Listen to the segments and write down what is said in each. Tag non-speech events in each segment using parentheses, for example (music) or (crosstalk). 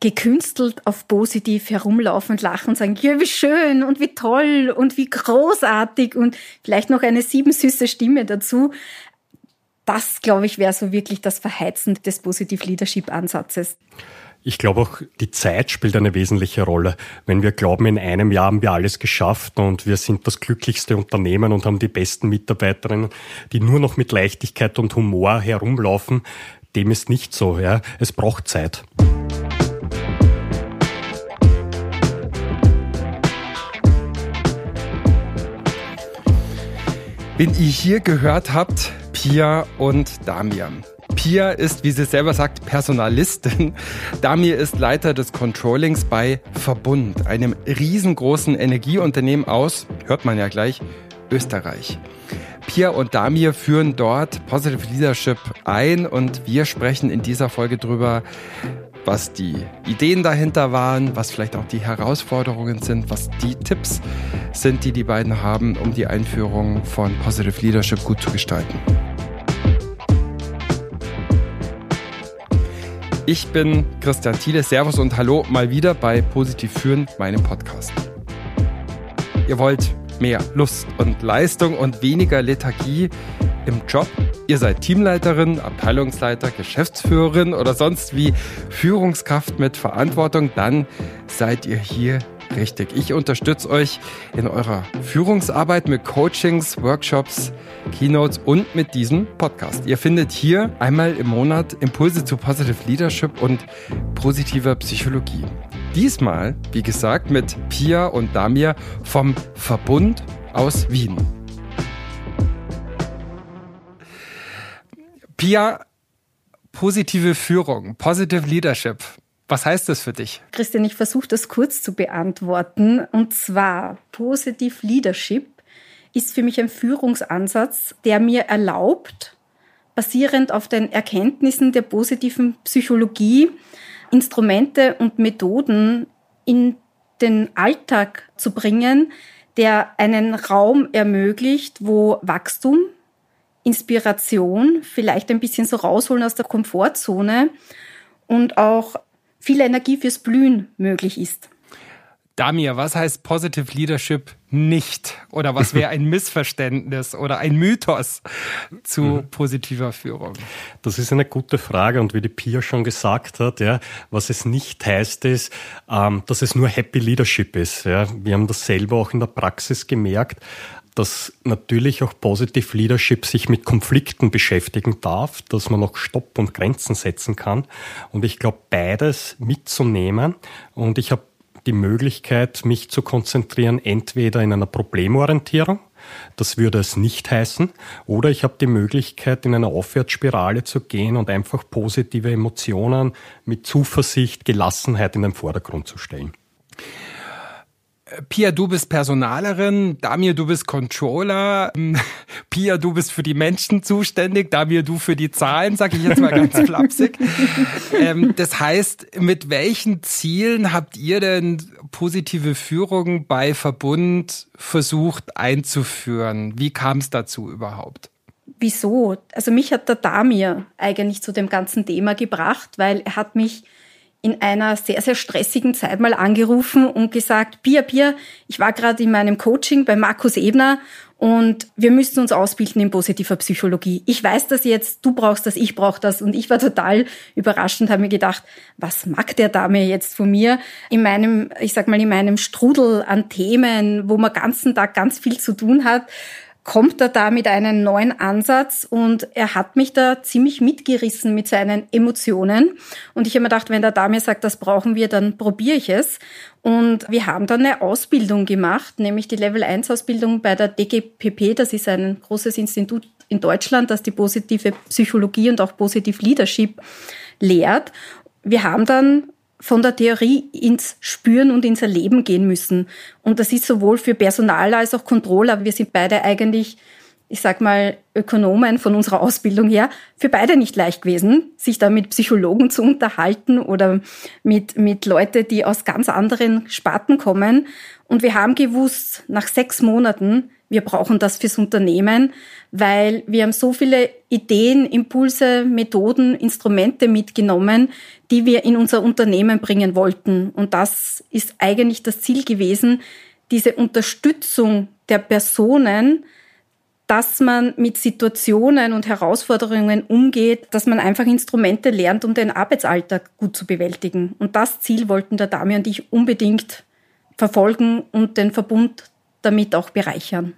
gekünstelt auf positiv herumlaufen und lachen und sagen, ja, wie schön und wie toll und wie großartig und vielleicht noch eine sieben süße Stimme dazu. Das, glaube ich, wäre so wirklich das Verheizen des Positive Leadership Ansatzes. Ich glaube auch, die Zeit spielt eine wesentliche Rolle. Wenn wir glauben, in einem Jahr haben wir alles geschafft und wir sind das glücklichste Unternehmen und haben die besten Mitarbeiterinnen, die nur noch mit Leichtigkeit und Humor herumlaufen, dem ist nicht so. Ja. Es braucht Zeit. Wen ihr hier gehört habt, Pia und Damian. Pia ist, wie sie selber sagt, Personalistin. (laughs) Damir ist Leiter des Controllings bei Verbund, einem riesengroßen Energieunternehmen aus, hört man ja gleich, Österreich. Pia und Damir führen dort Positive Leadership ein und wir sprechen in dieser Folge drüber, was die Ideen dahinter waren, was vielleicht auch die Herausforderungen sind, was die Tipps sind, die die beiden haben, um die Einführung von Positive Leadership gut zu gestalten. Ich bin Christian Thiele. Servus und Hallo mal wieder bei Positiv Führen, meinem Podcast. Ihr wollt mehr Lust und Leistung und weniger Lethargie im Job? Ihr seid Teamleiterin, Abteilungsleiter, Geschäftsführerin oder sonst wie Führungskraft mit Verantwortung, dann seid ihr hier richtig. Ich unterstütze euch in eurer Führungsarbeit mit Coachings, Workshops, Keynotes und mit diesem Podcast. Ihr findet hier einmal im Monat Impulse zu Positive Leadership und positiver Psychologie. Diesmal, wie gesagt, mit Pia und Damir vom Verbund aus Wien. Pia, positive Führung, Positive Leadership. Was heißt das für dich? Christian, ich versuche das kurz zu beantworten. Und zwar, Positive Leadership ist für mich ein Führungsansatz, der mir erlaubt, basierend auf den Erkenntnissen der positiven Psychologie, Instrumente und Methoden in den Alltag zu bringen, der einen Raum ermöglicht, wo Wachstum, Inspiration, vielleicht ein bisschen so rausholen aus der Komfortzone und auch viel Energie fürs Blühen möglich ist. Damir, was heißt Positive Leadership nicht? Oder was wäre ein (laughs) Missverständnis oder ein Mythos zu mhm. positiver Führung? Das ist eine gute Frage und wie die Pia schon gesagt hat, ja, was es nicht heißt, ist, ähm, dass es nur Happy Leadership ist. Ja. Wir haben das selber auch in der Praxis gemerkt dass natürlich auch Positive Leadership sich mit Konflikten beschäftigen darf, dass man auch Stopp und Grenzen setzen kann. Und ich glaube, beides mitzunehmen. Und ich habe die Möglichkeit, mich zu konzentrieren, entweder in einer Problemorientierung, das würde es nicht heißen, oder ich habe die Möglichkeit, in eine Aufwärtsspirale zu gehen und einfach positive Emotionen mit Zuversicht, Gelassenheit in den Vordergrund zu stellen. Pia, du bist Personalerin, Damir, du bist Controller, (laughs) Pia, du bist für die Menschen zuständig, Damir, du für die Zahlen, sag ich jetzt mal ganz (laughs) flapsig. ähm, das heißt, mit welchen Zielen habt ihr denn positive Führung bei Verbund versucht einzuführen? Wie kam es dazu überhaupt? Wieso? Also mich hat der Damir eigentlich zu dem ganzen Thema gebracht, weil er hat mich in einer sehr, sehr stressigen Zeit mal angerufen und gesagt, Pia, Pia, ich war gerade in meinem Coaching bei Markus Ebner und wir müssen uns ausbilden in positiver Psychologie. Ich weiß das jetzt, du brauchst das, ich brauche das. Und ich war total überrascht und habe mir gedacht, was mag der Dame jetzt von mir? In meinem, ich sag mal, in meinem Strudel an Themen, wo man ganzen Tag ganz viel zu tun hat, kommt er da mit einem neuen Ansatz und er hat mich da ziemlich mitgerissen mit seinen Emotionen. Und ich habe mir gedacht, wenn der da mir sagt, das brauchen wir, dann probiere ich es. Und wir haben dann eine Ausbildung gemacht, nämlich die Level 1 Ausbildung bei der DGPP. Das ist ein großes Institut in Deutschland, das die positive Psychologie und auch Positive Leadership lehrt. Wir haben dann von der Theorie ins Spüren und ins Erleben gehen müssen. Und das ist sowohl für Personal als auch Controller. Wir sind beide eigentlich ich sag mal, Ökonomen von unserer Ausbildung her, für beide nicht leicht gewesen, sich da mit Psychologen zu unterhalten oder mit, mit Leute, die aus ganz anderen Sparten kommen. Und wir haben gewusst, nach sechs Monaten, wir brauchen das fürs Unternehmen, weil wir haben so viele Ideen, Impulse, Methoden, Instrumente mitgenommen, die wir in unser Unternehmen bringen wollten. Und das ist eigentlich das Ziel gewesen, diese Unterstützung der Personen, dass man mit Situationen und Herausforderungen umgeht, dass man einfach Instrumente lernt, um den Arbeitsalltag gut zu bewältigen. Und das Ziel wollten der Dame und ich unbedingt verfolgen und den Verbund damit auch bereichern.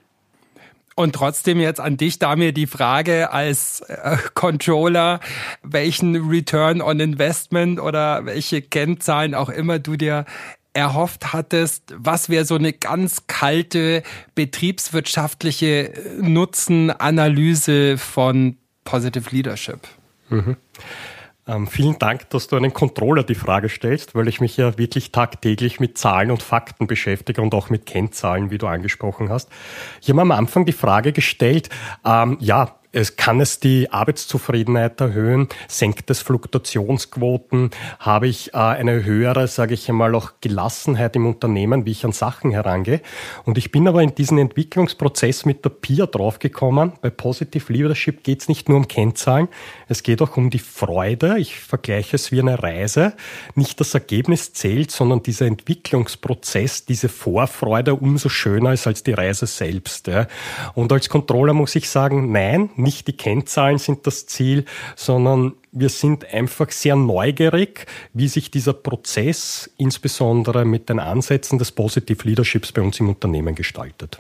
Und trotzdem jetzt an dich, Damir, die Frage als äh, Controller, welchen Return on Investment oder welche Kennzahlen auch immer du dir erhofft hattest, was wäre so eine ganz kalte betriebswirtschaftliche Nutzenanalyse von Positive Leadership? Mhm. Ähm, vielen Dank, dass du einen Controller die Frage stellst, weil ich mich ja wirklich tagtäglich mit Zahlen und Fakten beschäftige und auch mit Kennzahlen, wie du angesprochen hast. Ich habe am Anfang die Frage gestellt, ähm, ja, es kann es die Arbeitszufriedenheit erhöhen, senkt es Fluktuationsquoten, habe ich äh, eine höhere, sage ich einmal, auch Gelassenheit im Unternehmen, wie ich an Sachen herangehe. Und ich bin aber in diesen Entwicklungsprozess mit der PIA draufgekommen. Bei Positive Leadership geht es nicht nur um Kennzahlen, es geht auch um die Freude. Ich vergleiche es wie eine Reise. Nicht das Ergebnis zählt, sondern dieser Entwicklungsprozess, diese Vorfreude umso schöner ist als die Reise selbst. Und als Controller muss ich sagen, nein, nicht die Kennzahlen sind das Ziel, sondern wir sind einfach sehr neugierig, wie sich dieser Prozess insbesondere mit den Ansätzen des Positive Leaderships bei uns im Unternehmen gestaltet.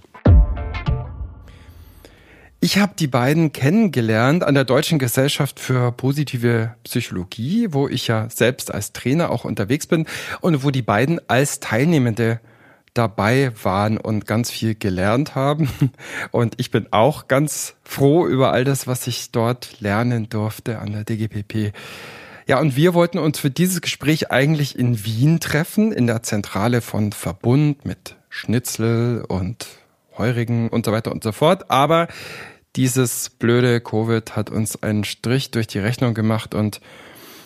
Ich habe die beiden kennengelernt an der Deutschen Gesellschaft für positive Psychologie, wo ich ja selbst als Trainer auch unterwegs bin und wo die beiden als Teilnehmende dabei waren und ganz viel gelernt haben. (laughs) Und ich bin auch ganz froh über all das, was ich dort lernen durfte an der DGPP. Ja, und wir wollten uns für dieses Gespräch eigentlich in Wien treffen, in der Zentrale von Verbund mit Schnitzel und Heurigen und so weiter und so fort. Aber dieses blöde Covid hat uns einen Strich durch die Rechnung gemacht und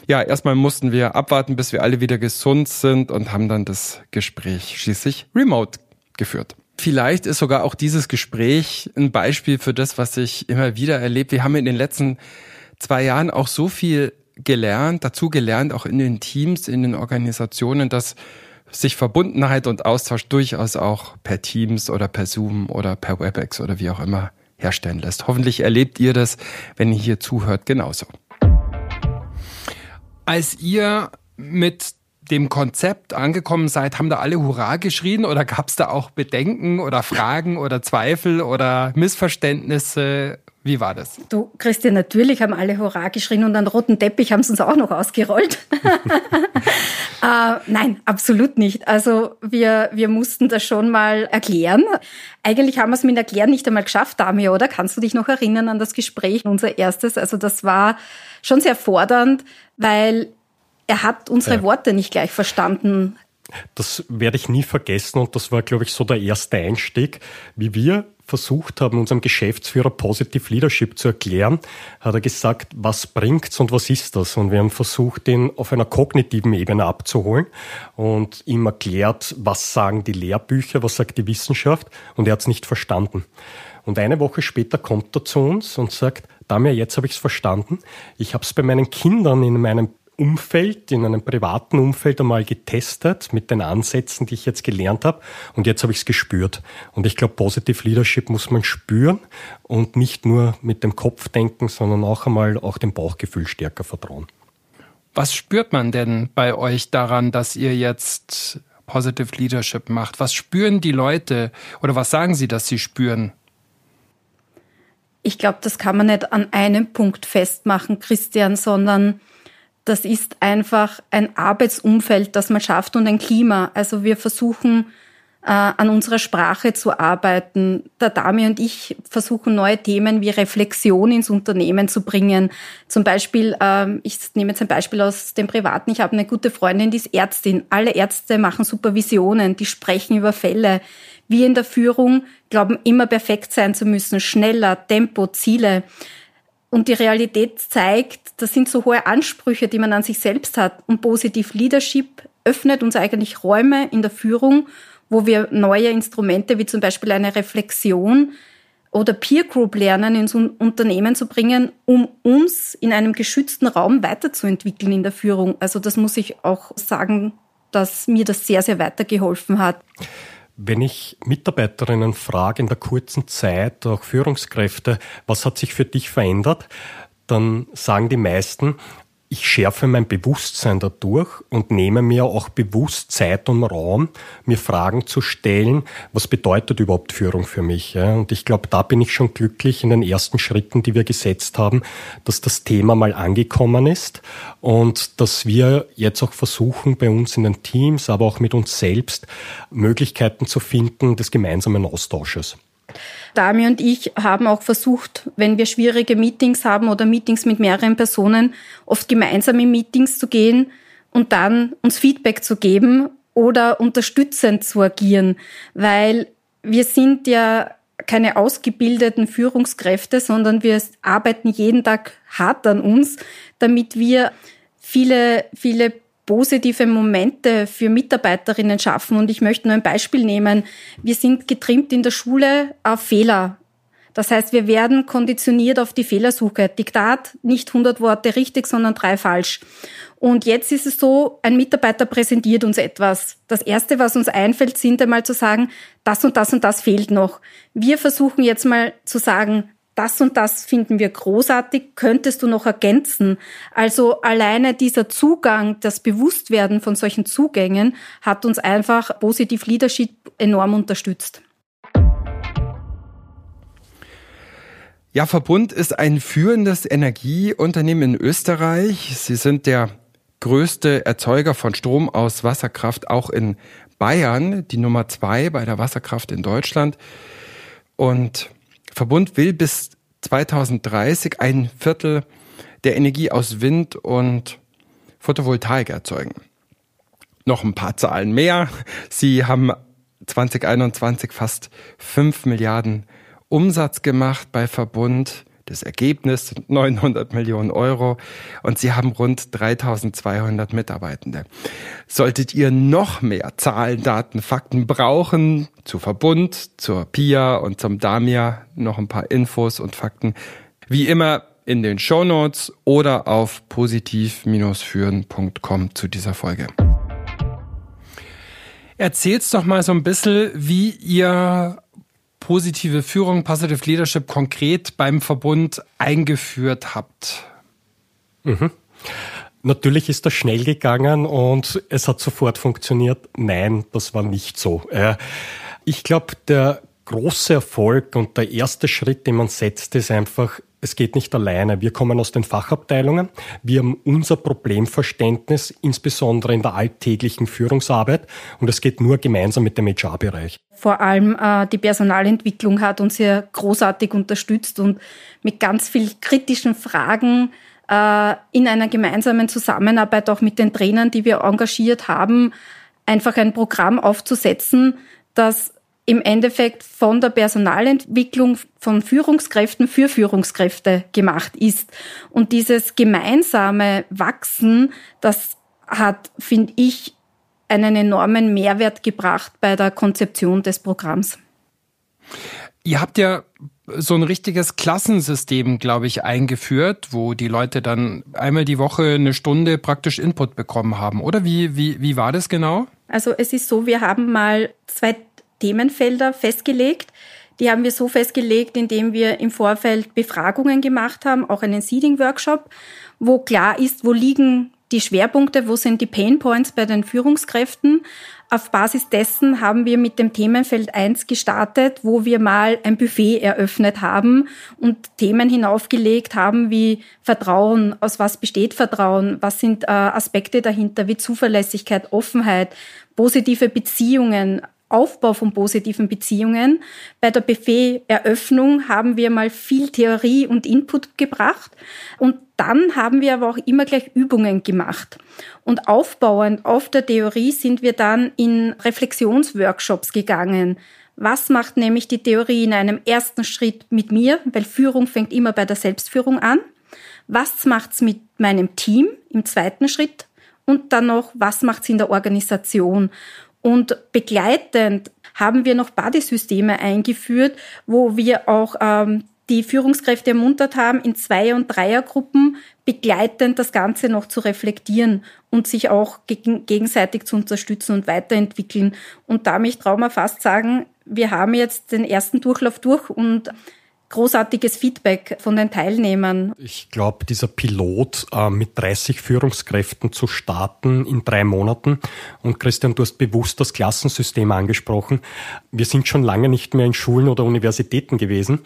ja, erstmal mussten wir abwarten, bis wir alle wieder gesund sind und haben dann das Gespräch schließlich remote geführt. Vielleicht ist sogar auch dieses Gespräch ein Beispiel für das, was ich immer wieder erlebe. Wir haben in den letzten zwei Jahren auch so viel gelernt, dazu gelernt, auch in den Teams, in den Organisationen, dass sich Verbundenheit und Austausch durchaus auch per Teams oder per Zoom oder per WebEx oder wie auch immer herstellen lässt. Hoffentlich erlebt ihr das, wenn ihr hier zuhört, genauso. Als ihr mit dem Konzept angekommen seid, haben da alle Hurra geschrien oder gab es da auch Bedenken oder Fragen (laughs) oder Zweifel oder Missverständnisse? Wie war das? Du, Christian, natürlich haben alle Hurra geschrien und einen roten Teppich haben sie uns auch noch ausgerollt. (laughs) (laughs) äh, nein, absolut nicht. Also wir, wir mussten das schon mal erklären. Eigentlich haben wir es mit Erklären nicht einmal geschafft, Dami, oder? Kannst du dich noch erinnern an das Gespräch, unser erstes? Also das war schon sehr fordernd, weil er hat unsere ja. Worte nicht gleich verstanden. Das werde ich nie vergessen und das war, glaube ich, so der erste Einstieg, wie wir versucht haben, unserem Geschäftsführer Positive Leadership zu erklären, hat er gesagt, was bringt's und was ist das? Und wir haben versucht, ihn auf einer kognitiven Ebene abzuholen und ihm erklärt, was sagen die Lehrbücher, was sagt die Wissenschaft und er hat's nicht verstanden. Und eine Woche später kommt er zu uns und sagt, Damir, jetzt habe ich es verstanden. Ich habe es bei meinen Kindern in meinem Umfeld, in einem privaten Umfeld einmal getestet mit den Ansätzen, die ich jetzt gelernt habe. Und jetzt habe ich es gespürt. Und ich glaube, Positive Leadership muss man spüren und nicht nur mit dem Kopf denken, sondern auch einmal auch dem Bauchgefühl stärker vertrauen. Was spürt man denn bei euch daran, dass ihr jetzt Positive Leadership macht? Was spüren die Leute oder was sagen sie, dass sie spüren? Ich glaube, das kann man nicht an einem Punkt festmachen, Christian, sondern das ist einfach ein Arbeitsumfeld, das man schafft und ein Klima. Also wir versuchen äh, an unserer Sprache zu arbeiten. Der Dami und ich versuchen neue Themen wie Reflexion ins Unternehmen zu bringen. Zum Beispiel, ähm, ich nehme jetzt ein Beispiel aus dem Privaten. Ich habe eine gute Freundin, die ist Ärztin. Alle Ärzte machen Supervisionen, die sprechen über Fälle. Wir in der Führung glauben immer perfekt sein zu müssen, schneller, Tempo, Ziele. Und die Realität zeigt, das sind so hohe Ansprüche, die man an sich selbst hat. Und Positiv Leadership öffnet uns eigentlich Räume in der Führung, wo wir neue Instrumente wie zum Beispiel eine Reflexion oder Peer Group lernen ins Unternehmen zu bringen, um uns in einem geschützten Raum weiterzuentwickeln in der Führung. Also das muss ich auch sagen, dass mir das sehr, sehr weitergeholfen hat. Wenn ich Mitarbeiterinnen frage in der kurzen Zeit, auch Führungskräfte, was hat sich für dich verändert, dann sagen die meisten, ich schärfe mein Bewusstsein dadurch und nehme mir auch bewusst Zeit und Raum, mir Fragen zu stellen, was bedeutet überhaupt Führung für mich. Und ich glaube, da bin ich schon glücklich in den ersten Schritten, die wir gesetzt haben, dass das Thema mal angekommen ist und dass wir jetzt auch versuchen, bei uns in den Teams, aber auch mit uns selbst, Möglichkeiten zu finden des gemeinsamen Austausches. Dami und ich haben auch versucht, wenn wir schwierige Meetings haben oder Meetings mit mehreren Personen, oft gemeinsam in Meetings zu gehen und dann uns Feedback zu geben oder unterstützend zu agieren, weil wir sind ja keine ausgebildeten Führungskräfte, sondern wir arbeiten jeden Tag hart an uns, damit wir viele, viele positive Momente für Mitarbeiterinnen schaffen. Und ich möchte nur ein Beispiel nehmen. Wir sind getrimmt in der Schule auf Fehler. Das heißt, wir werden konditioniert auf die Fehlersuche. Diktat, nicht 100 Worte richtig, sondern drei falsch. Und jetzt ist es so, ein Mitarbeiter präsentiert uns etwas. Das Erste, was uns einfällt, sind einmal zu sagen, das und das und das fehlt noch. Wir versuchen jetzt mal zu sagen, das und das finden wir großartig, könntest du noch ergänzen? Also alleine dieser Zugang, das Bewusstwerden von solchen Zugängen hat uns einfach positiv Leadership enorm unterstützt. Ja, Verbund ist ein führendes Energieunternehmen in Österreich. Sie sind der größte Erzeuger von Strom aus Wasserkraft auch in Bayern, die Nummer zwei bei der Wasserkraft in Deutschland. Und Verbund will bis 2030 ein Viertel der Energie aus Wind und Photovoltaik erzeugen. Noch ein paar Zahlen mehr. Sie haben 2021 fast 5 Milliarden Umsatz gemacht bei Verbund. Das Ergebnis sind 900 Millionen Euro und sie haben rund 3200 Mitarbeitende. Solltet ihr noch mehr Zahlen, Daten, Fakten brauchen zu Verbund, zur PIA und zum DAMIA, noch ein paar Infos und Fakten, wie immer in den Show Notes oder auf positiv-führen.com zu dieser Folge. Erzähl's doch mal so ein bisschen, wie ihr positive Führung, Positive Leadership konkret beim Verbund eingeführt habt? Mhm. Natürlich ist das schnell gegangen und es hat sofort funktioniert. Nein, das war nicht so. Ich glaube, der große Erfolg und der erste Schritt, den man setzt, ist einfach, es geht nicht alleine. Wir kommen aus den Fachabteilungen. Wir haben unser Problemverständnis, insbesondere in der alltäglichen Führungsarbeit. Und es geht nur gemeinsam mit dem HR-Bereich. Vor allem äh, die Personalentwicklung hat uns hier großartig unterstützt und mit ganz viel kritischen Fragen äh, in einer gemeinsamen Zusammenarbeit auch mit den Trainern, die wir engagiert haben, einfach ein Programm aufzusetzen, das im Endeffekt von der Personalentwicklung von Führungskräften für Führungskräfte gemacht ist. Und dieses gemeinsame Wachsen, das hat, finde ich, einen enormen Mehrwert gebracht bei der Konzeption des Programms. Ihr habt ja so ein richtiges Klassensystem, glaube ich, eingeführt, wo die Leute dann einmal die Woche eine Stunde praktisch Input bekommen haben, oder? Wie, wie, wie war das genau? Also es ist so, wir haben mal zwei Themenfelder festgelegt. Die haben wir so festgelegt, indem wir im Vorfeld Befragungen gemacht haben, auch einen Seeding-Workshop, wo klar ist, wo liegen die Schwerpunkte, wo sind die Pain Points bei den Führungskräften. Auf Basis dessen haben wir mit dem Themenfeld 1 gestartet, wo wir mal ein Buffet eröffnet haben und Themen hinaufgelegt haben wie Vertrauen, aus was besteht Vertrauen, was sind äh, Aspekte dahinter wie Zuverlässigkeit, Offenheit, positive Beziehungen, Aufbau von positiven Beziehungen. Bei der Buffet-Eröffnung haben wir mal viel Theorie und Input gebracht und dann haben wir aber auch immer gleich Übungen gemacht. Und aufbauend auf der Theorie sind wir dann in Reflexionsworkshops gegangen. Was macht nämlich die Theorie in einem ersten Schritt mit mir? Weil Führung fängt immer bei der Selbstführung an. Was macht's mit meinem Team im zweiten Schritt? Und dann noch, was macht's in der Organisation? Und begleitend haben wir noch Buddy-Systeme eingeführt, wo wir auch ähm, die Führungskräfte ermuntert haben, in Zwei- und Dreiergruppen begleitend das Ganze noch zu reflektieren und sich auch gegenseitig zu unterstützen und weiterentwickeln. Und da mich traue fast sagen, wir haben jetzt den ersten Durchlauf durch und großartiges Feedback von den Teilnehmern. Ich glaube, dieser Pilot äh, mit 30 Führungskräften zu starten in drei Monaten. Und Christian, du hast bewusst das Klassensystem angesprochen. Wir sind schon lange nicht mehr in Schulen oder Universitäten gewesen.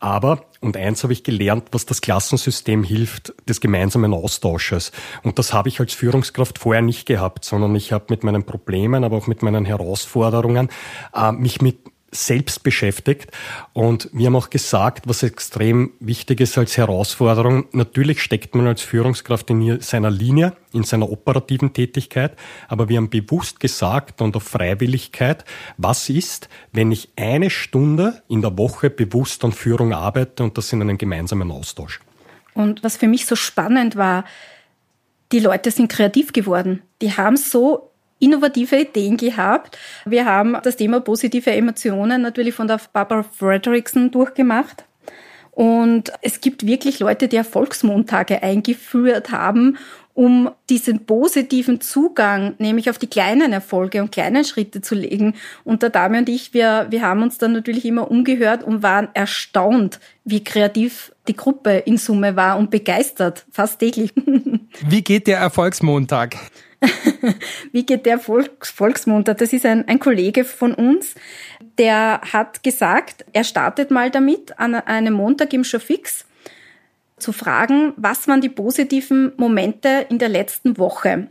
Aber, und eins habe ich gelernt, was das Klassensystem hilft, des gemeinsamen Austausches. Und das habe ich als Führungskraft vorher nicht gehabt, sondern ich habe mit meinen Problemen, aber auch mit meinen Herausforderungen äh, mich mit selbst beschäftigt. Und wir haben auch gesagt, was extrem wichtig ist als Herausforderung, natürlich steckt man als Führungskraft in seiner Linie, in seiner operativen Tätigkeit, aber wir haben bewusst gesagt und auf Freiwilligkeit, was ist, wenn ich eine Stunde in der Woche bewusst an Führung arbeite und das in einem gemeinsamen Austausch. Und was für mich so spannend war, die Leute sind kreativ geworden. Die haben so innovative Ideen gehabt. Wir haben das Thema positive Emotionen natürlich von der Barbara Fredrickson durchgemacht. Und es gibt wirklich Leute, die Erfolgsmontage eingeführt haben, um diesen positiven Zugang, nämlich auf die kleinen Erfolge und kleinen Schritte zu legen. Und der Dame und ich, wir, wir haben uns dann natürlich immer umgehört und waren erstaunt, wie kreativ die Gruppe in Summe war und begeistert, fast täglich. (laughs) Wie geht der Erfolgsmontag? (laughs) Wie geht der Volks Volksmontag? Das ist ein, ein Kollege von uns, der hat gesagt, er startet mal damit an einem Montag im Showfix zu fragen, was waren die positiven Momente in der letzten Woche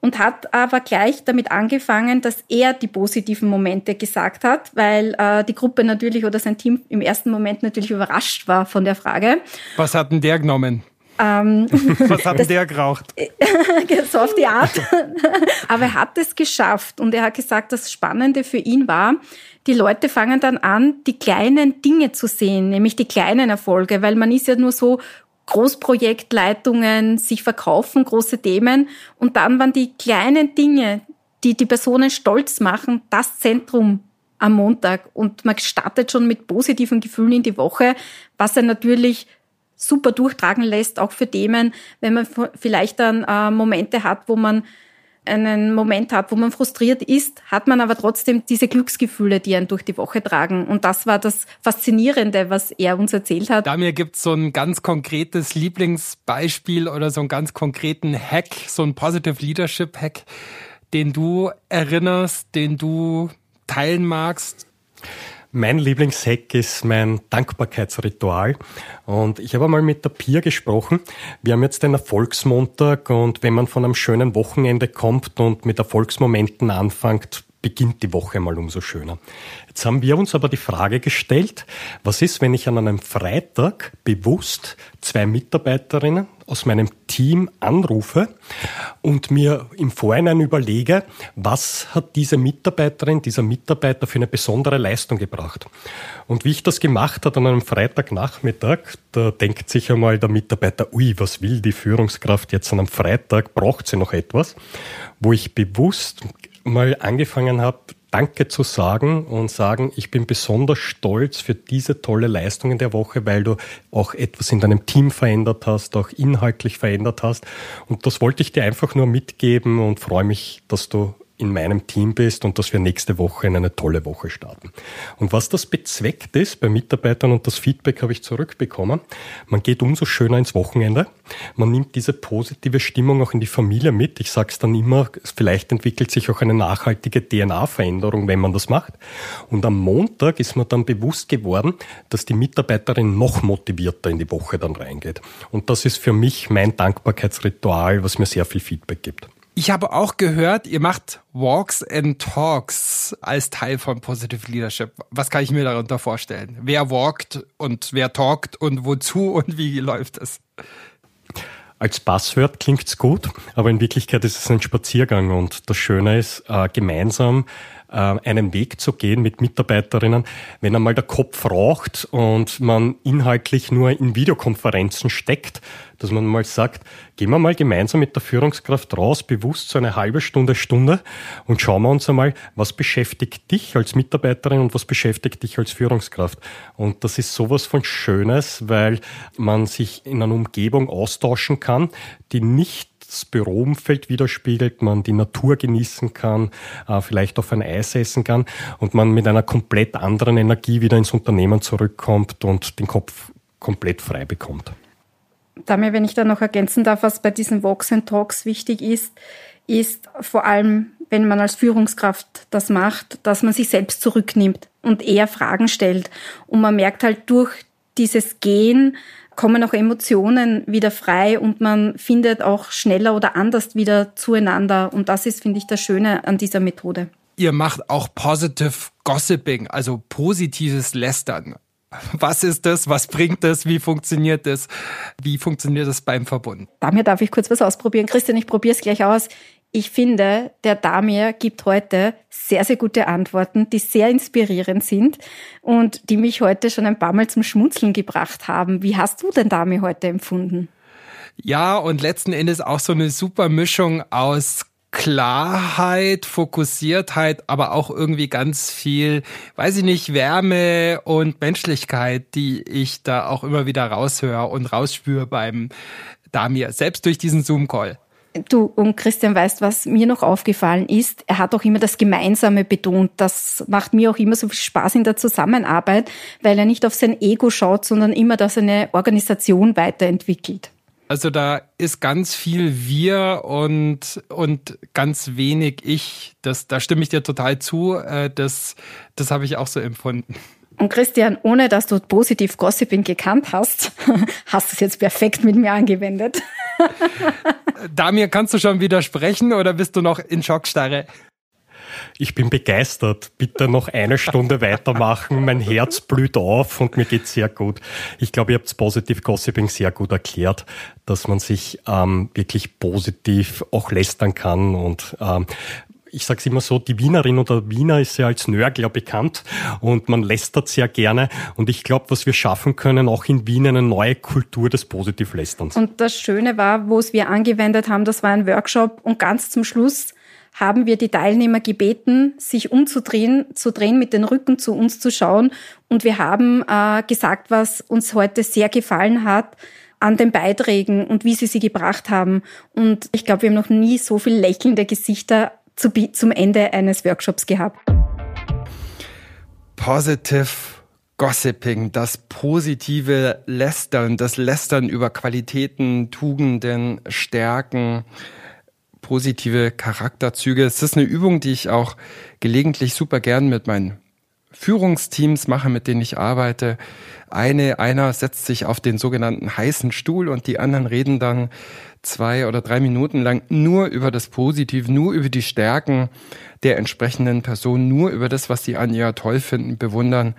und hat aber gleich damit angefangen, dass er die positiven Momente gesagt hat, weil äh, die Gruppe natürlich oder sein Team im ersten Moment natürlich überrascht war von der Frage. Was hat denn der genommen? Ähm, (laughs) Was hat der geraucht? (laughs) so auf die Art. (laughs) Aber er hat es geschafft und er hat gesagt, das Spannende für ihn war, die Leute fangen dann an, die kleinen Dinge zu sehen, nämlich die kleinen Erfolge, weil man ist ja nur so Großprojektleitungen, sich verkaufen, große Themen und dann waren die kleinen Dinge, die die Personen stolz machen, das Zentrum am Montag und man startet schon mit positiven Gefühlen in die Woche, was er natürlich super durchtragen lässt, auch für Themen, wenn man vielleicht dann äh, Momente hat, wo man einen Moment hat, wo man frustriert ist, hat man aber trotzdem diese Glücksgefühle, die einen durch die Woche tragen. Und das war das Faszinierende, was er uns erzählt hat. Da mir gibt so ein ganz konkretes Lieblingsbeispiel oder so einen ganz konkreten Hack, so ein Positive Leadership Hack, den du erinnerst, den du teilen magst? Mein Lieblingshack ist mein Dankbarkeitsritual. Und ich habe einmal mit der Pia gesprochen. Wir haben jetzt den Erfolgsmontag und wenn man von einem schönen Wochenende kommt und mit Erfolgsmomenten anfängt, beginnt die Woche mal umso schöner. Jetzt haben wir uns aber die Frage gestellt, was ist, wenn ich an einem Freitag bewusst zwei Mitarbeiterinnen aus meinem Team anrufe und mir im Vorhinein überlege, was hat diese Mitarbeiterin, dieser Mitarbeiter für eine besondere Leistung gebracht. Und wie ich das gemacht habe an einem Freitagnachmittag, da denkt sich einmal der Mitarbeiter, ui, was will die Führungskraft jetzt an einem Freitag, braucht sie noch etwas? Wo ich bewusst mal angefangen habe, Danke zu sagen und sagen, ich bin besonders stolz für diese tolle Leistung in der Woche, weil du auch etwas in deinem Team verändert hast, auch inhaltlich verändert hast. Und das wollte ich dir einfach nur mitgeben und freue mich, dass du in meinem Team bist und dass wir nächste Woche in eine tolle Woche starten. Und was das bezweckt ist bei Mitarbeitern und das Feedback habe ich zurückbekommen, man geht umso schöner ins Wochenende, man nimmt diese positive Stimmung auch in die Familie mit. Ich sage es dann immer, vielleicht entwickelt sich auch eine nachhaltige DNA-Veränderung, wenn man das macht. Und am Montag ist mir dann bewusst geworden, dass die Mitarbeiterin noch motivierter in die Woche dann reingeht. Und das ist für mich mein Dankbarkeitsritual, was mir sehr viel Feedback gibt. Ich habe auch gehört, ihr macht Walks and Talks als Teil von Positive Leadership. Was kann ich mir darunter vorstellen? Wer walkt und wer talkt und wozu (laughs) und wie läuft es? Als Passwort klingt's gut, aber in Wirklichkeit ist es ein Spaziergang und das Schöne ist, äh, gemeinsam einen Weg zu gehen mit Mitarbeiterinnen, wenn einmal der Kopf raucht und man inhaltlich nur in Videokonferenzen steckt, dass man mal sagt, gehen wir mal gemeinsam mit der Führungskraft raus, bewusst so eine halbe Stunde, Stunde und schauen wir uns einmal, was beschäftigt dich als Mitarbeiterin und was beschäftigt dich als Führungskraft. Und das ist sowas von Schönes, weil man sich in einer Umgebung austauschen kann, die nicht das Büroumfeld widerspiegelt, man die Natur genießen kann, äh, vielleicht auf ein Eis essen kann und man mit einer komplett anderen Energie wieder ins Unternehmen zurückkommt und den Kopf komplett frei bekommt. Damit, wenn ich da noch ergänzen darf, was bei diesen Walks and Talks wichtig ist, ist vor allem, wenn man als Führungskraft das macht, dass man sich selbst zurücknimmt und eher Fragen stellt. Und man merkt halt durch dieses Gehen, kommen auch Emotionen wieder frei und man findet auch schneller oder anders wieder zueinander. Und das ist, finde ich, das Schöne an dieser Methode. Ihr macht auch Positive Gossiping, also positives Lästern. Was ist das? Was bringt das? Wie funktioniert das? Wie funktioniert das beim Verbund? Damir darf ich kurz was ausprobieren. Christian, ich probiere es gleich aus. Ich finde, der Damir gibt heute sehr, sehr gute Antworten, die sehr inspirierend sind und die mich heute schon ein paar Mal zum Schmunzeln gebracht haben. Wie hast du denn Damir heute empfunden? Ja, und letzten Endes auch so eine super Mischung aus Klarheit, Fokussiertheit, aber auch irgendwie ganz viel, weiß ich nicht, Wärme und Menschlichkeit, die ich da auch immer wieder raushöre und rausspüre beim Damir, selbst durch diesen Zoom-Call. Du und Christian weißt, was mir noch aufgefallen ist. Er hat auch immer das Gemeinsame betont. Das macht mir auch immer so viel Spaß in der Zusammenarbeit, weil er nicht auf sein Ego schaut, sondern immer, dass er eine Organisation weiterentwickelt. Also da ist ganz viel wir und, und ganz wenig ich. Das, da stimme ich dir total zu. Äh, das, das habe ich auch so empfunden. Und Christian, ohne dass du positiv Gossiping gekannt hast, (laughs) hast du es jetzt perfekt mit mir angewendet. (laughs) Damir, kannst du schon widersprechen oder bist du noch in Schockstarre? Ich bin begeistert. Bitte noch eine Stunde weitermachen. Mein Herz blüht auf und mir geht's sehr gut. Ich glaube, ihr habt Positive Gossiping sehr gut erklärt, dass man sich ähm, wirklich positiv auch lästern kann und ähm, ich sage es immer so, die Wienerin oder Wiener ist ja als Nörgler bekannt und man lästert sehr gerne. Und ich glaube, was wir schaffen können, auch in Wien eine neue Kultur des Positivlästerns. Und das Schöne war, wo es wir angewendet haben, das war ein Workshop und ganz zum Schluss haben wir die Teilnehmer gebeten, sich umzudrehen, zu drehen, mit den Rücken zu uns zu schauen. Und wir haben äh, gesagt, was uns heute sehr gefallen hat an den Beiträgen und wie sie sie gebracht haben. Und ich glaube, wir haben noch nie so viel lächelnde Gesichter zu, zum Ende eines Workshops gehabt. Positive Gossiping, das positive Lästern, das Lästern über Qualitäten, Tugenden, Stärken, positive Charakterzüge. Es ist eine Übung, die ich auch gelegentlich super gern mit meinen Führungsteams mache, mit denen ich arbeite. Eine, einer setzt sich auf den sogenannten heißen Stuhl und die anderen reden dann zwei oder drei Minuten lang nur über das Positive, nur über die Stärken der entsprechenden Person, nur über das, was sie an ihr toll finden, bewundern,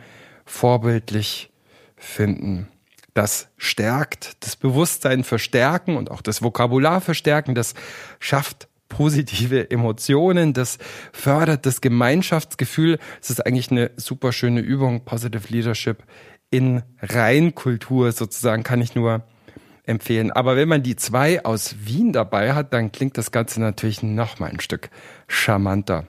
vorbildlich finden. Das stärkt das Bewusstsein verstärken und auch das Vokabular verstärken. Das schafft positive Emotionen, das fördert das Gemeinschaftsgefühl. Es ist eigentlich eine super schöne Übung, Positive Leadership in Reinkultur sozusagen, kann ich nur empfehlen. Aber wenn man die zwei aus Wien dabei hat, dann klingt das Ganze natürlich noch mal ein Stück charmanter.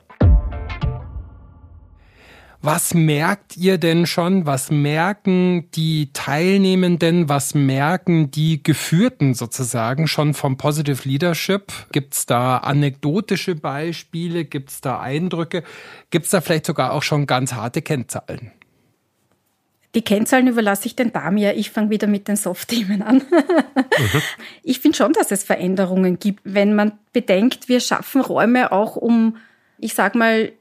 Was merkt ihr denn schon? Was merken die Teilnehmenden? Was merken die Geführten sozusagen schon vom Positive Leadership? Gibt es da anekdotische Beispiele? Gibt es da Eindrücke? Gibt es da vielleicht sogar auch schon ganz harte Kennzahlen? Die Kennzahlen überlasse ich den Damir. Ich fange wieder mit den Soft-Themen an. mhm. (laughs) Ich finde schon, dass es Veränderungen gibt, wenn man bedenkt, wir schaffen Räume auch um, ich sag mal,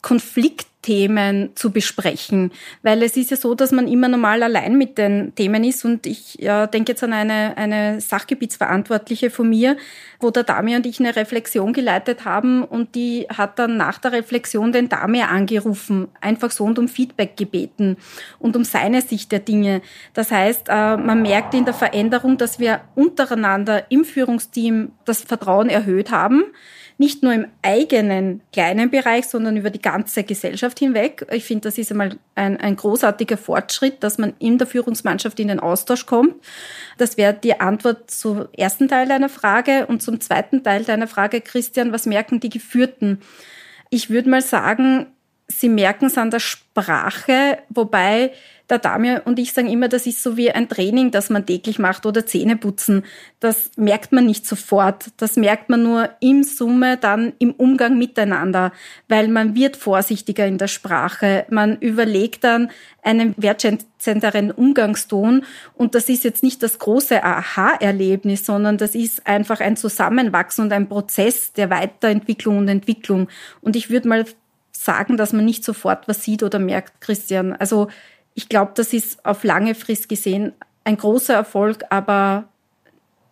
Konflikt Themen zu besprechen, weil es ist ja so, dass man immer normal allein mit den Themen ist und ich ja, denke jetzt an eine, eine Sachgebietsverantwortliche von mir, wo der Damir und ich eine Reflexion geleitet haben und die hat dann nach der Reflexion den Damir angerufen, einfach so und um Feedback gebeten und um seine Sicht der Dinge. Das heißt, äh, man merkt in der Veränderung, dass wir untereinander im Führungsteam das Vertrauen erhöht haben nicht nur im eigenen kleinen Bereich, sondern über die ganze Gesellschaft hinweg. Ich finde, das ist einmal ein, ein großartiger Fortschritt, dass man in der Führungsmannschaft in den Austausch kommt. Das wäre die Antwort zum ersten Teil deiner Frage. Und zum zweiten Teil deiner Frage, Christian, was merken die Geführten? Ich würde mal sagen, sie merken es an der Sprache, wobei der Damir und ich sagen immer, das ist so wie ein Training, das man täglich macht oder Zähne putzen. Das merkt man nicht sofort. Das merkt man nur im Summe dann im Umgang miteinander, weil man wird vorsichtiger in der Sprache. Man überlegt dann einen wertschätzenderen Umgangston und das ist jetzt nicht das große Aha-Erlebnis, sondern das ist einfach ein Zusammenwachsen und ein Prozess der Weiterentwicklung und Entwicklung. Und ich würde mal sagen, dass man nicht sofort was sieht oder merkt, Christian. Also ich glaube, das ist auf lange Frist gesehen ein großer Erfolg, aber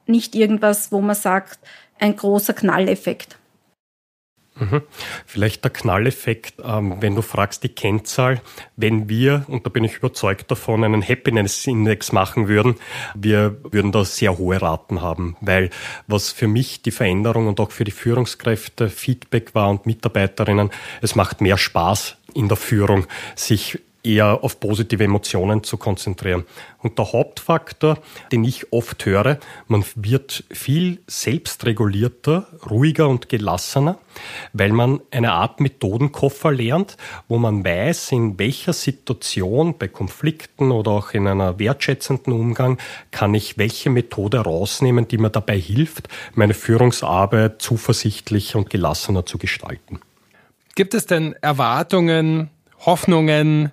nicht irgendwas, wo man sagt, ein großer Knalleffekt. Mhm. Vielleicht der Knalleffekt, ähm, wenn du fragst die Kennzahl, wenn wir, und da bin ich überzeugt davon, einen Happiness-Index machen würden, wir würden da sehr hohe Raten haben, weil was für mich die Veränderung und auch für die Führungskräfte Feedback war und Mitarbeiterinnen, es macht mehr Spaß in der Führung, sich eher auf positive Emotionen zu konzentrieren. Und der Hauptfaktor, den ich oft höre, man wird viel selbstregulierter, ruhiger und gelassener, weil man eine Art Methodenkoffer lernt, wo man weiß, in welcher Situation bei Konflikten oder auch in einer wertschätzenden Umgang kann ich welche Methode rausnehmen, die mir dabei hilft, meine Führungsarbeit zuversichtlicher und gelassener zu gestalten. Gibt es denn Erwartungen Hoffnungen,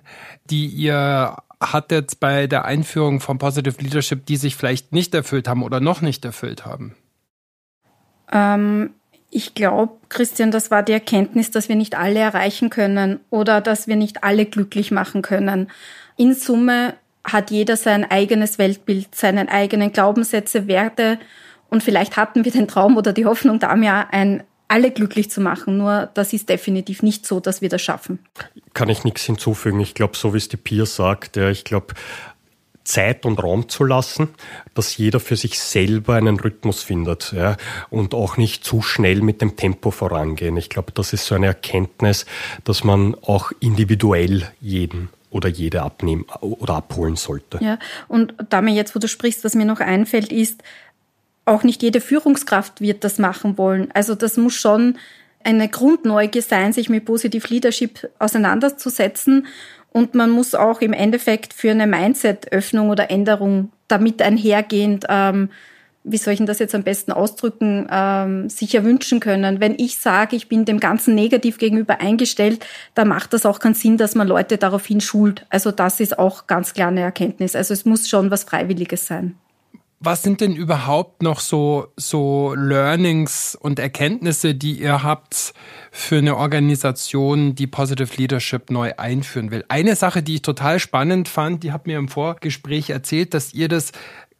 die ihr hattet bei der Einführung von Positive Leadership, die sich vielleicht nicht erfüllt haben oder noch nicht erfüllt haben? Ähm, ich glaube, Christian, das war die Erkenntnis, dass wir nicht alle erreichen können oder dass wir nicht alle glücklich machen können. In Summe hat jeder sein eigenes Weltbild, seine eigenen Glaubenssätze, Werte und vielleicht hatten wir den Traum oder die Hoffnung, da ja ein alle glücklich zu machen. Nur das ist definitiv nicht so, dass wir das schaffen. Kann ich nichts hinzufügen. Ich glaube, so wie es die Pia sagt, ja, ich glaube, Zeit und Raum zu lassen, dass jeder für sich selber einen Rhythmus findet ja, und auch nicht zu schnell mit dem Tempo vorangehen. Ich glaube, das ist so eine Erkenntnis, dass man auch individuell jeden oder jede abnehmen oder abholen sollte. Ja, und da mir jetzt, wo du sprichst, was mir noch einfällt, ist, auch nicht jede Führungskraft wird das machen wollen. Also das muss schon eine Grundneugier sein, sich mit Positive Leadership auseinanderzusetzen. Und man muss auch im Endeffekt für eine Mindset-Öffnung oder Änderung damit einhergehend, ähm, wie soll ich denn das jetzt am besten ausdrücken, ähm, sich erwünschen können. Wenn ich sage, ich bin dem Ganzen negativ gegenüber eingestellt, dann macht das auch keinen Sinn, dass man Leute daraufhin schult. Also das ist auch ganz klar eine Erkenntnis. Also es muss schon was Freiwilliges sein. Was sind denn überhaupt noch so, so Learnings und Erkenntnisse, die ihr habt für eine Organisation, die Positive Leadership neu einführen will? Eine Sache, die ich total spannend fand, die hat mir im Vorgespräch erzählt, dass ihr das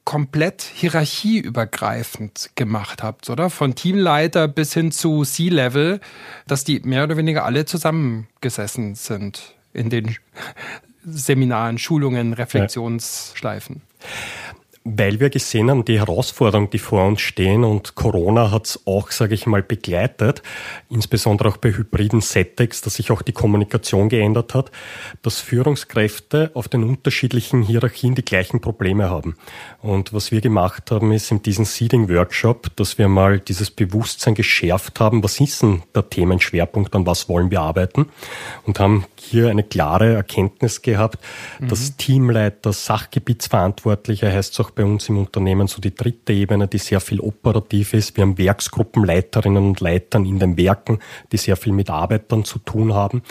komplett hierarchieübergreifend gemacht habt, oder? Von Teamleiter bis hin zu C-Level, dass die mehr oder weniger alle zusammengesessen sind in den Seminaren, Schulungen, Reflexionsschleifen. Ja weil wir gesehen haben, die Herausforderungen, die vor uns stehen und Corona hat es auch, sage ich mal, begleitet, insbesondere auch bei hybriden Settings, dass sich auch die Kommunikation geändert hat, dass Führungskräfte auf den unterschiedlichen Hierarchien die gleichen Probleme haben. Und was wir gemacht haben, ist in diesem Seeding-Workshop, dass wir mal dieses Bewusstsein geschärft haben, was ist denn der Themenschwerpunkt, an was wollen wir arbeiten und haben hier eine klare Erkenntnis gehabt, mhm. dass Teamleiter, Sachgebietsverantwortlicher heißt es auch bei uns im Unternehmen so die dritte Ebene, die sehr viel operativ ist. Wir haben Werksgruppenleiterinnen und Leitern in den Werken, die sehr viel mit Arbeitern zu tun haben,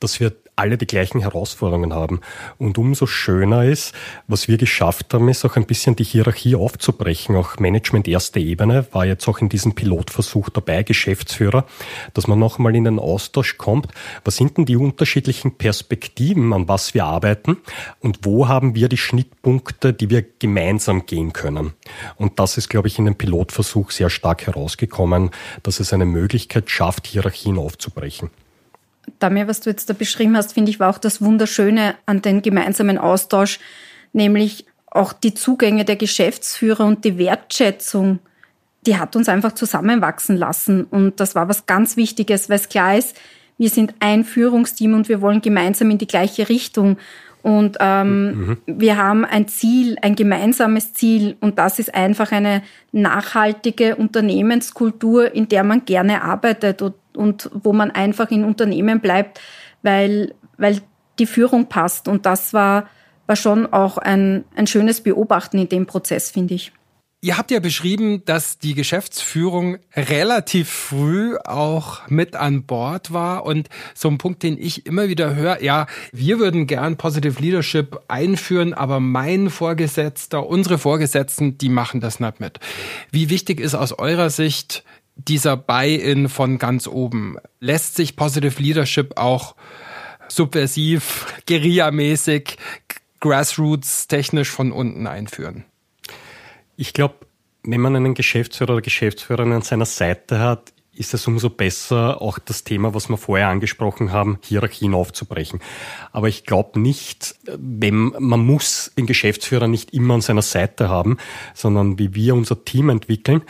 dass wir alle die gleichen Herausforderungen haben. Und umso schöner ist, was wir geschafft haben, ist auch ein bisschen die Hierarchie aufzubrechen. Auch Management erste Ebene war jetzt auch in diesem Pilotversuch dabei, Geschäftsführer, dass man nochmal in den Austausch kommt. Was sind denn die unterschiedlichen Perspektiven, an was wir arbeiten? Und wo haben wir die Schnittpunkte, die wir gemeinsam gehen können? Und das ist, glaube ich, in dem Pilotversuch sehr stark herausgekommen, dass es eine Möglichkeit schafft, Hierarchien aufzubrechen. Damir, was du jetzt da beschrieben hast, finde ich, war auch das Wunderschöne an den gemeinsamen Austausch, nämlich auch die Zugänge der Geschäftsführer und die Wertschätzung die hat uns einfach zusammenwachsen lassen. Und das war was ganz Wichtiges, weil es klar ist, wir sind ein Führungsteam und wir wollen gemeinsam in die gleiche Richtung. Und ähm, mhm. wir haben ein Ziel, ein gemeinsames Ziel. Und das ist einfach eine nachhaltige Unternehmenskultur, in der man gerne arbeitet und, und wo man einfach in Unternehmen bleibt, weil, weil die Führung passt. Und das war, war schon auch ein, ein schönes Beobachten in dem Prozess, finde ich. Ihr habt ja beschrieben, dass die Geschäftsführung relativ früh auch mit an Bord war und so ein Punkt, den ich immer wieder höre, ja, wir würden gern Positive Leadership einführen, aber mein Vorgesetzter, unsere Vorgesetzten, die machen das nicht mit. Wie wichtig ist aus eurer Sicht dieser Buy-in von ganz oben? Lässt sich Positive Leadership auch subversiv, guerillamäßig, grassroots technisch von unten einführen? Ich glaube, wenn man einen Geschäftsführer oder Geschäftsführerin an seiner Seite hat, ist es umso besser, auch das Thema, was wir vorher angesprochen haben, Hierarchien aufzubrechen. Aber ich glaube nicht, wenn, man muss den Geschäftsführer nicht immer an seiner Seite haben, sondern wie wir unser Team entwickeln.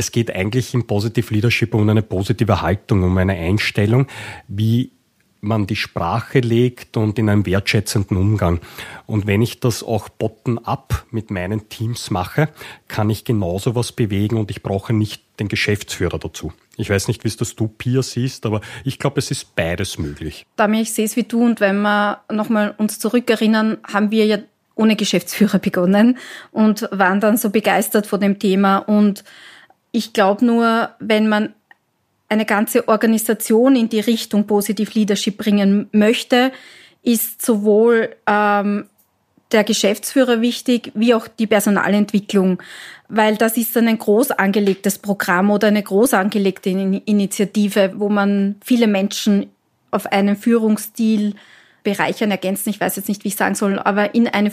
Es geht eigentlich im Positive Leadership um eine positive Haltung, um eine Einstellung, wie man die Sprache legt und in einem wertschätzenden Umgang. Und wenn ich das auch bottom-up mit meinen Teams mache, kann ich genauso was bewegen und ich brauche nicht den Geschäftsführer dazu. Ich weiß nicht, wie es das du, Pia, siehst, aber ich glaube, es ist beides möglich. Damit ich sehe es wie du und wenn wir nochmal uns zurückerinnern, haben wir ja ohne Geschäftsführer begonnen und waren dann so begeistert vor dem Thema und ich glaube nur, wenn man eine ganze Organisation in die Richtung Positive Leadership bringen möchte, ist sowohl ähm, der Geschäftsführer wichtig, wie auch die Personalentwicklung, weil das ist dann ein groß angelegtes Programm oder eine groß angelegte Initiative, wo man viele Menschen auf einen Führungsstil bereichern, ergänzen, ich weiß jetzt nicht, wie ich sagen soll, aber in eine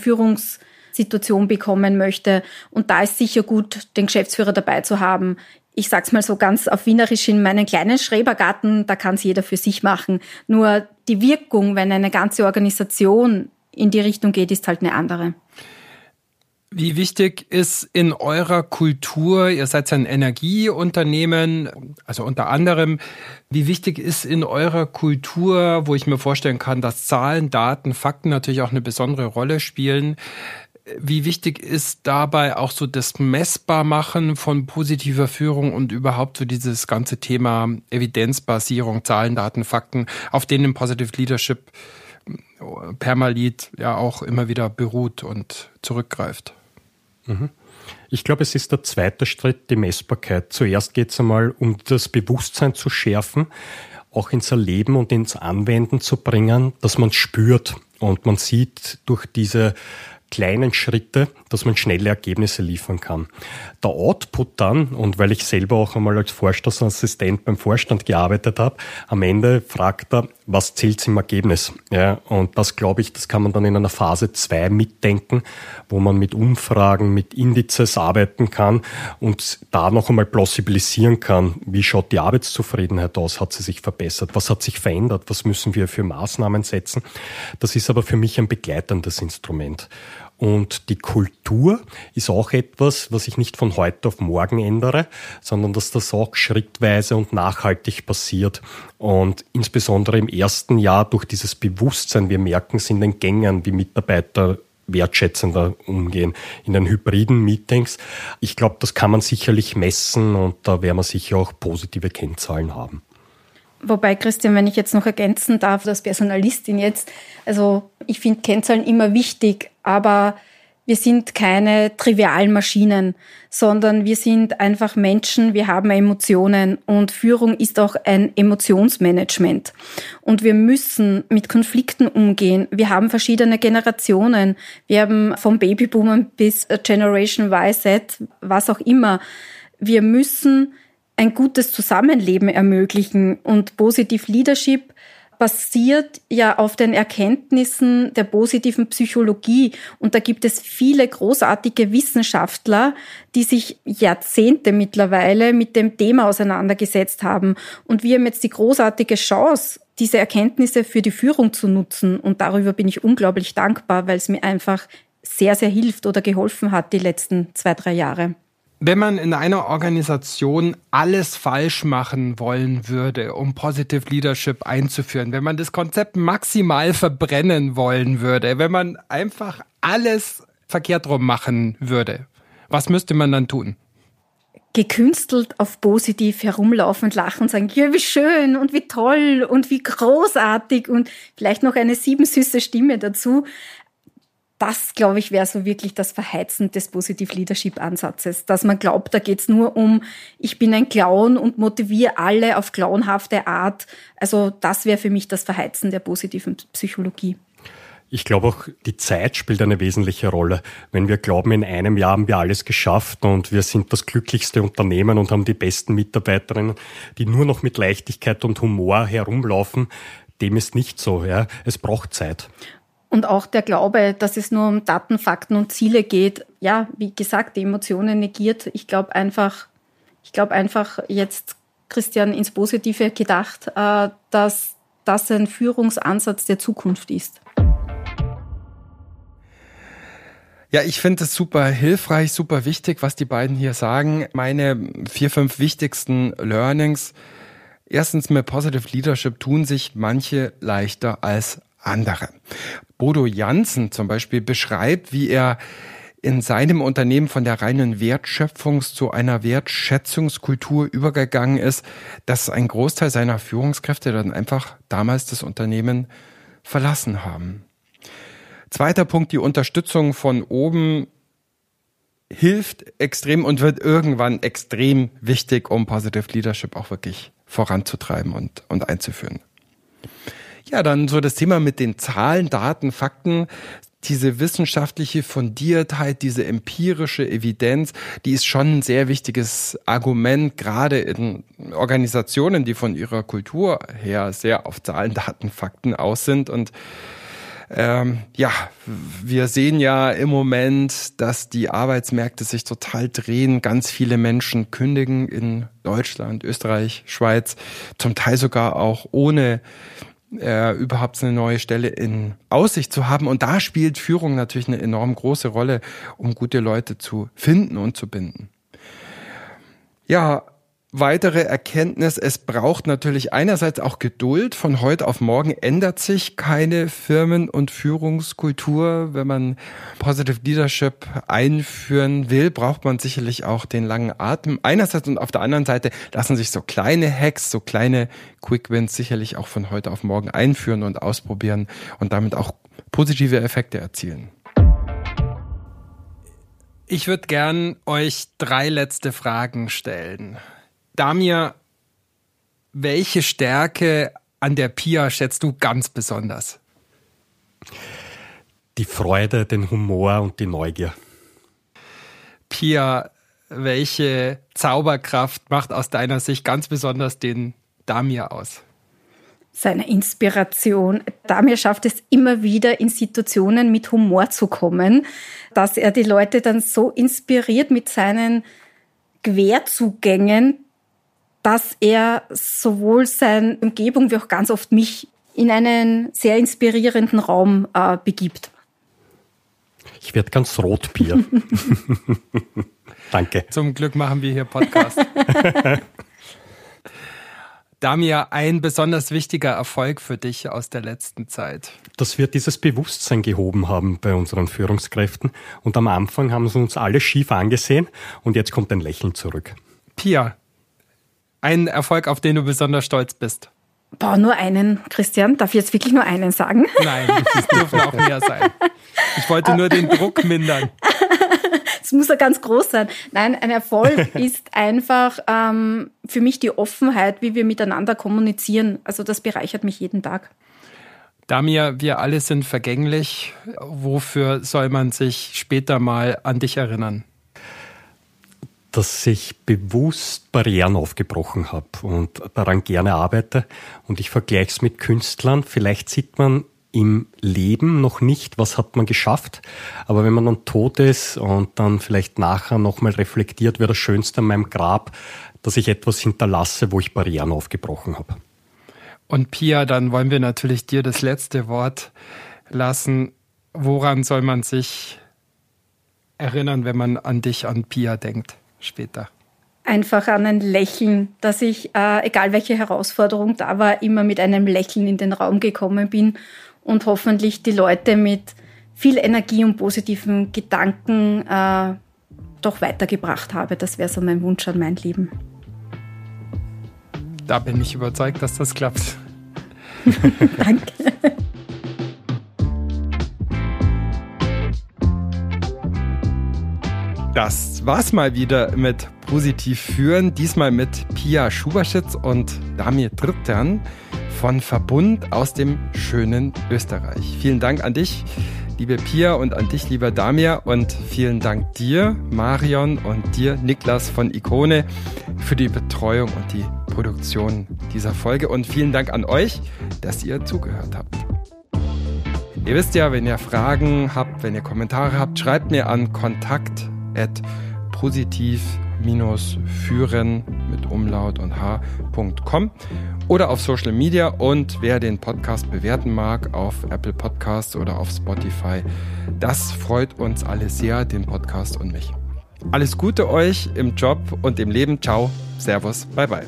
Führungssituation bekommen möchte. Und da ist sicher gut, den Geschäftsführer dabei zu haben ich sag's mal so ganz auf Wienerisch, in meinen kleinen Schrebergarten, da kann's jeder für sich machen. Nur die Wirkung, wenn eine ganze Organisation in die Richtung geht, ist halt eine andere. Wie wichtig ist in eurer Kultur, ihr seid ein Energieunternehmen, also unter anderem, wie wichtig ist in eurer Kultur, wo ich mir vorstellen kann, dass Zahlen, Daten, Fakten natürlich auch eine besondere Rolle spielen, wie wichtig ist dabei auch so das Messbarmachen von positiver Führung und überhaupt so dieses ganze Thema Evidenzbasierung, Zahlen, Daten, Fakten, auf denen Positive Leadership äh, Permalit ja auch immer wieder beruht und zurückgreift? Mhm. Ich glaube, es ist der zweite Schritt, die Messbarkeit. Zuerst geht es einmal um das Bewusstsein zu schärfen, auch ins Erleben und ins Anwenden zu bringen, dass man spürt und man sieht durch diese kleinen Schritte, dass man schnelle Ergebnisse liefern kann. Der Output dann, und weil ich selber auch einmal als Vorstandsassistent beim Vorstand gearbeitet habe, am Ende fragt er, was zählt im Ergebnis? Ja, und das glaube ich, das kann man dann in einer Phase 2 mitdenken, wo man mit Umfragen, mit Indizes arbeiten kann und da noch einmal plausibilisieren kann, wie schaut die Arbeitszufriedenheit aus? Hat sie sich verbessert? Was hat sich verändert? Was müssen wir für Maßnahmen setzen? Das ist aber für mich ein begleitendes Instrument. Und die Kultur ist auch etwas, was ich nicht von heute auf morgen ändere, sondern dass das auch schrittweise und nachhaltig passiert. Und insbesondere im ersten Jahr durch dieses Bewusstsein, wir merken es in den Gängen, wie Mitarbeiter wertschätzender umgehen in den hybriden Meetings. Ich glaube, das kann man sicherlich messen und da werden wir sicher auch positive Kennzahlen haben. Wobei, Christian, wenn ich jetzt noch ergänzen darf, als Personalistin jetzt, also ich finde Kennzahlen immer wichtig, aber wir sind keine trivialen Maschinen, sondern wir sind einfach Menschen, wir haben Emotionen und Führung ist auch ein Emotionsmanagement. Und wir müssen mit Konflikten umgehen. Wir haben verschiedene Generationen. Wir haben vom Babyboomer bis Generation Y, Z, was auch immer. Wir müssen ein gutes Zusammenleben ermöglichen und Positive Leadership basiert ja auf den Erkenntnissen der positiven Psychologie. Und da gibt es viele großartige Wissenschaftler, die sich Jahrzehnte mittlerweile mit dem Thema auseinandergesetzt haben. Und wir haben jetzt die großartige Chance, diese Erkenntnisse für die Führung zu nutzen. Und darüber bin ich unglaublich dankbar, weil es mir einfach sehr, sehr hilft oder geholfen hat die letzten zwei, drei Jahre. Wenn man in einer Organisation alles falsch machen wollen würde, um Positive Leadership einzuführen, wenn man das Konzept maximal verbrennen wollen würde, wenn man einfach alles verkehrt rum machen würde, was müsste man dann tun? gekünstelt auf positiv herumlaufen und lachen sagen, ja, wie schön und wie toll und wie großartig und vielleicht noch eine siebensüße Stimme dazu. Das, glaube ich, wäre so wirklich das Verheizen des Positive Leadership Ansatzes, dass man glaubt, da geht's nur um, ich bin ein Clown und motiviere alle auf clownhafte Art. Also das wäre für mich das Verheizen der positiven Psychologie. Ich glaube auch, die Zeit spielt eine wesentliche Rolle. Wenn wir glauben, in einem Jahr haben wir alles geschafft und wir sind das glücklichste Unternehmen und haben die besten Mitarbeiterinnen, die nur noch mit Leichtigkeit und Humor herumlaufen, dem ist nicht so. Ja. Es braucht Zeit. Und auch der Glaube, dass es nur um Daten, Fakten und Ziele geht, ja, wie gesagt, die Emotionen negiert. Ich glaube einfach, ich glaube einfach jetzt, Christian, ins Positive gedacht, äh, dass das ein Führungsansatz der Zukunft ist. Ja, ich finde es super hilfreich, super wichtig, was die beiden hier sagen. Meine vier, fünf wichtigsten Learnings. Erstens, mit Positive Leadership tun sich manche leichter als andere. Bodo Jansen zum Beispiel beschreibt, wie er in seinem Unternehmen von der reinen Wertschöpfungs zu einer Wertschätzungskultur übergegangen ist, dass ein Großteil seiner Führungskräfte dann einfach damals das Unternehmen verlassen haben. Zweiter Punkt, die Unterstützung von oben hilft extrem und wird irgendwann extrem wichtig, um Positive Leadership auch wirklich voranzutreiben und, und einzuführen. Ja, dann so das Thema mit den Zahlen, Daten, Fakten. Diese wissenschaftliche Fundiertheit, diese empirische Evidenz, die ist schon ein sehr wichtiges Argument, gerade in Organisationen, die von ihrer Kultur her sehr auf Zahlen, Daten, Fakten aus sind und ähm, ja, wir sehen ja im Moment, dass die Arbeitsmärkte sich total drehen. Ganz viele Menschen kündigen in Deutschland, Österreich, Schweiz, zum Teil sogar auch ohne äh, überhaupt eine neue Stelle in Aussicht zu haben. Und da spielt Führung natürlich eine enorm große Rolle, um gute Leute zu finden und zu binden. Ja, weitere Erkenntnis, es braucht natürlich einerseits auch Geduld. Von heute auf morgen ändert sich keine Firmen- und Führungskultur. Wenn man Positive Leadership einführen will, braucht man sicherlich auch den langen Atem. Einerseits und auf der anderen Seite lassen sich so kleine Hacks, so kleine Quick Wins sicherlich auch von heute auf morgen einführen und ausprobieren und damit auch positive Effekte erzielen. Ich würde gern euch drei letzte Fragen stellen. Damir, welche Stärke an der Pia schätzt du ganz besonders? Die Freude, den Humor und die Neugier. Pia, welche Zauberkraft macht aus deiner Sicht ganz besonders den Damir aus? Seine Inspiration. Damir schafft es immer wieder, in Situationen mit Humor zu kommen, dass er die Leute dann so inspiriert mit seinen Querzugängen, dass er sowohl seine Umgebung wie auch ganz oft mich in einen sehr inspirierenden Raum äh, begibt. Ich werde ganz rot, Bier. (laughs) Danke. Zum Glück machen wir hier Podcast. (laughs) Damir, ein besonders wichtiger Erfolg für dich aus der letzten Zeit? Dass wir dieses Bewusstsein gehoben haben bei unseren Führungskräften. Und am Anfang haben sie uns alle schief angesehen und jetzt kommt ein Lächeln zurück. Pia, ein Erfolg, auf den du besonders stolz bist? Boah, nur einen, Christian. Darf ich jetzt wirklich nur einen sagen? Nein, es dürfen auch mehr sein. Ich wollte nur den Druck mindern. Es muss ja ganz groß sein. Nein, ein Erfolg (laughs) ist einfach ähm, für mich die Offenheit, wie wir miteinander kommunizieren. Also das bereichert mich jeden Tag. Damir, wir alle sind vergänglich. Wofür soll man sich später mal an dich erinnern? Dass ich bewusst Barrieren aufgebrochen habe und daran gerne arbeite. Und ich vergleiche es mit Künstlern. Vielleicht sieht man im Leben noch nicht, was hat man geschafft. Aber wenn man dann tot ist und dann vielleicht nachher nochmal reflektiert, wäre das Schönste an meinem Grab, dass ich etwas hinterlasse, wo ich Barrieren aufgebrochen habe. Und Pia, dann wollen wir natürlich dir das letzte Wort lassen. Woran soll man sich erinnern, wenn man an dich, an Pia denkt? Später? Einfach an ein Lächeln, dass ich, äh, egal welche Herausforderung da war, immer mit einem Lächeln in den Raum gekommen bin und hoffentlich die Leute mit viel Energie und positiven Gedanken äh, doch weitergebracht habe. Das wäre so mein Wunsch an mein Leben. Da bin ich überzeugt, dass das klappt. (laughs) Danke. Das war's mal wieder mit Positiv führen. Diesmal mit Pia Schuberschitz und Damir Drittern von Verbund aus dem schönen Österreich. Vielen Dank an dich liebe Pia und an dich, lieber Damir und vielen Dank dir, Marion und dir, Niklas von Ikone, für die Betreuung und die Produktion dieser Folge und vielen Dank an euch, dass ihr zugehört habt. Ihr wisst ja, wenn ihr Fragen habt, wenn ihr Kommentare habt, schreibt mir an kontakt positiv führen mit Umlaut und h.com oder auf Social Media und wer den Podcast bewerten mag auf Apple Podcasts oder auf Spotify. Das freut uns alle sehr, den Podcast und mich. Alles Gute euch im Job und im Leben. Ciao, Servus, bye bye.